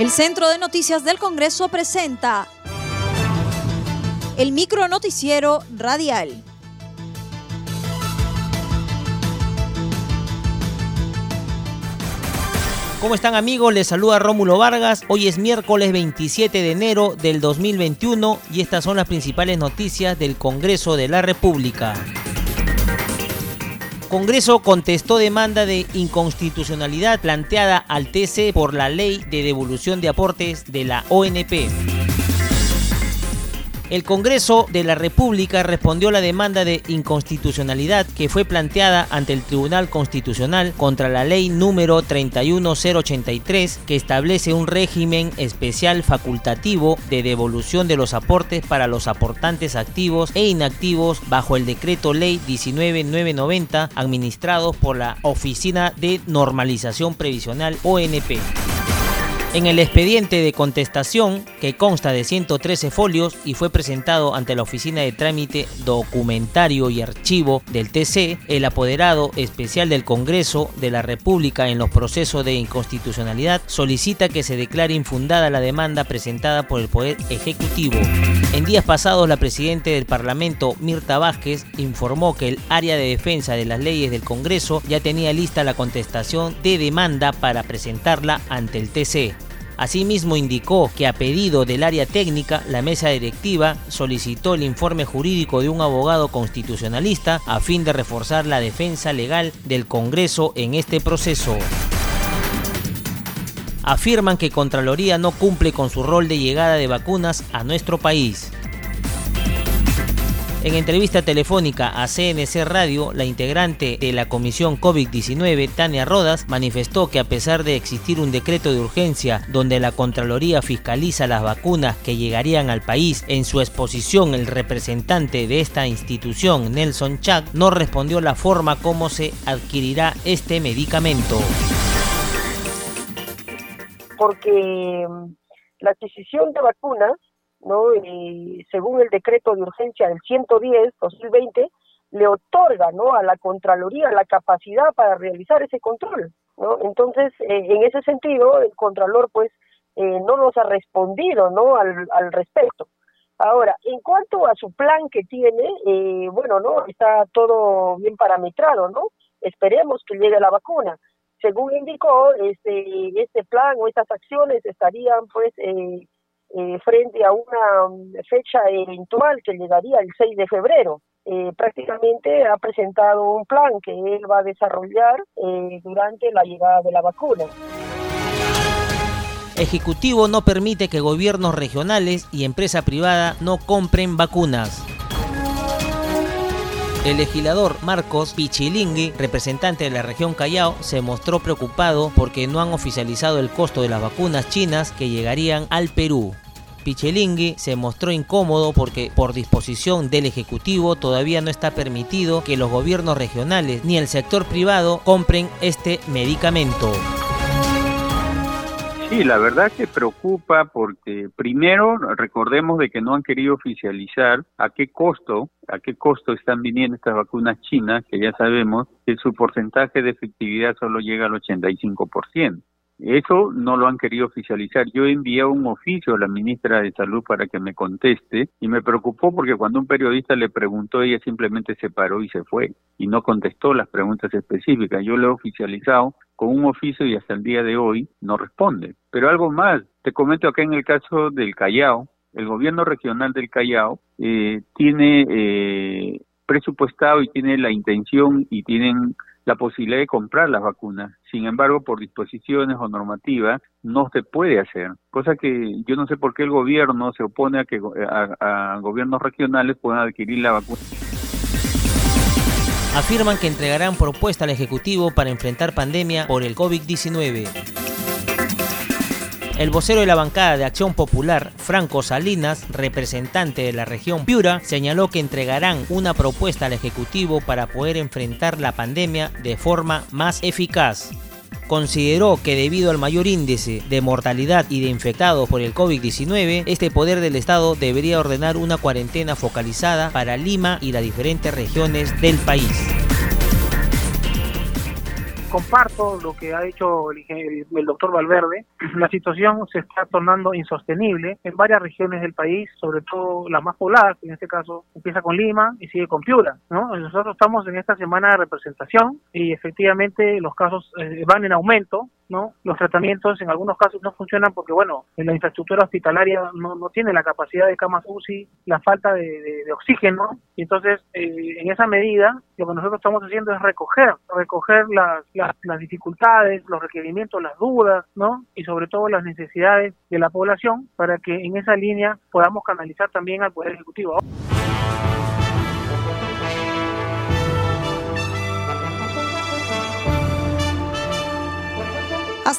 El Centro de Noticias del Congreso presenta el micro noticiero radial. ¿Cómo están amigos? Les saluda Rómulo Vargas. Hoy es miércoles 27 de enero del 2021 y estas son las principales noticias del Congreso de la República. Congreso contestó demanda de inconstitucionalidad planteada al TC por la ley de devolución de aportes de la ONP. El Congreso de la República respondió a la demanda de inconstitucionalidad que fue planteada ante el Tribunal Constitucional contra la ley número 31083 que establece un régimen especial facultativo de devolución de los aportes para los aportantes activos e inactivos bajo el decreto ley 19990 administrados por la Oficina de Normalización Previsional ONP. En el expediente de contestación, que consta de 113 folios y fue presentado ante la Oficina de Trámite Documentario y Archivo del TC, el apoderado especial del Congreso de la República en los procesos de inconstitucionalidad solicita que se declare infundada la demanda presentada por el Poder Ejecutivo. En días pasados, la Presidenta del Parlamento, Mirta Vázquez, informó que el área de defensa de las leyes del Congreso ya tenía lista la contestación de demanda para presentarla ante el TC. Asimismo indicó que a pedido del área técnica, la mesa directiva solicitó el informe jurídico de un abogado constitucionalista a fin de reforzar la defensa legal del Congreso en este proceso afirman que Contraloría no cumple con su rol de llegada de vacunas a nuestro país. En entrevista telefónica a CNC Radio, la integrante de la Comisión COVID-19, Tania Rodas, manifestó que a pesar de existir un decreto de urgencia donde la Contraloría fiscaliza las vacunas que llegarían al país, en su exposición el representante de esta institución, Nelson Chak, no respondió la forma como se adquirirá este medicamento. Porque mm, la adquisición de vacunas ¿no? Y según el decreto de urgencia del 110-2020, le otorga ¿no? a la Contraloría la capacidad para realizar ese control. ¿no? Entonces, eh, en ese sentido, el Contralor pues eh, no nos ha respondido ¿no? al, al respecto. Ahora, en cuanto a su plan que tiene, eh, bueno, ¿no? Está todo bien parametrado, ¿no? Esperemos que llegue la vacuna. Según indicó, este, este plan o estas acciones estarían pues eh, eh, frente a una mm, fecha eventual que llegaría el 6 de febrero. Eh, prácticamente ha presentado un plan que él va a desarrollar eh, durante la llegada de la vacuna. Ejecutivo no permite que gobiernos regionales y empresa privada no compren vacunas. El legislador Marcos Pichilingui, representante de la región Callao, se mostró preocupado porque no han oficializado el costo de las vacunas chinas que llegarían al Perú. Pichelingui se mostró incómodo porque por disposición del Ejecutivo todavía no está permitido que los gobiernos regionales ni el sector privado compren este medicamento. Sí, la verdad que preocupa porque primero recordemos de que no han querido oficializar a qué costo, a qué costo están viniendo estas vacunas chinas, que ya sabemos que su porcentaje de efectividad solo llega al 85%. Eso no lo han querido oficializar. Yo envié un oficio a la ministra de Salud para que me conteste y me preocupó porque cuando un periodista le preguntó, ella simplemente se paró y se fue y no contestó las preguntas específicas. Yo lo he oficializado con un oficio y hasta el día de hoy no responde. Pero algo más, te comento acá en el caso del Callao, el gobierno regional del Callao eh, tiene eh, presupuestado y tiene la intención y tienen la posibilidad de comprar las vacunas. Sin embargo, por disposiciones o normativas, no se puede hacer. Cosa que yo no sé por qué el gobierno se opone a que a, gobiernos regionales puedan adquirir la vacuna. Afirman que entregarán propuesta al Ejecutivo para enfrentar pandemia por el COVID-19. El vocero de la bancada de Acción Popular, Franco Salinas, representante de la región Piura, señaló que entregarán una propuesta al Ejecutivo para poder enfrentar la pandemia de forma más eficaz consideró que debido al mayor índice de mortalidad y de infectados por el COVID-19, este poder del Estado debería ordenar una cuarentena focalizada para Lima y las diferentes regiones del país. Comparto lo que ha dicho el, el, doctor Valverde. La situación se está tornando insostenible en varias regiones del país, sobre todo las más pobladas, en este caso empieza con Lima y sigue con Piura. ¿no? Nosotros estamos en esta semana de representación y efectivamente los casos eh, van en aumento. ¿No? Los tratamientos en algunos casos no funcionan porque, bueno, en la infraestructura hospitalaria no, no tiene la capacidad de camas UCI, la falta de, oxígeno, y entonces eh, en esa medida lo que nosotros estamos haciendo es recoger, recoger las, las, las, dificultades, los requerimientos, las dudas, ¿no? Y sobre todo las necesidades de la población para que en esa línea podamos canalizar también al Poder Ejecutivo.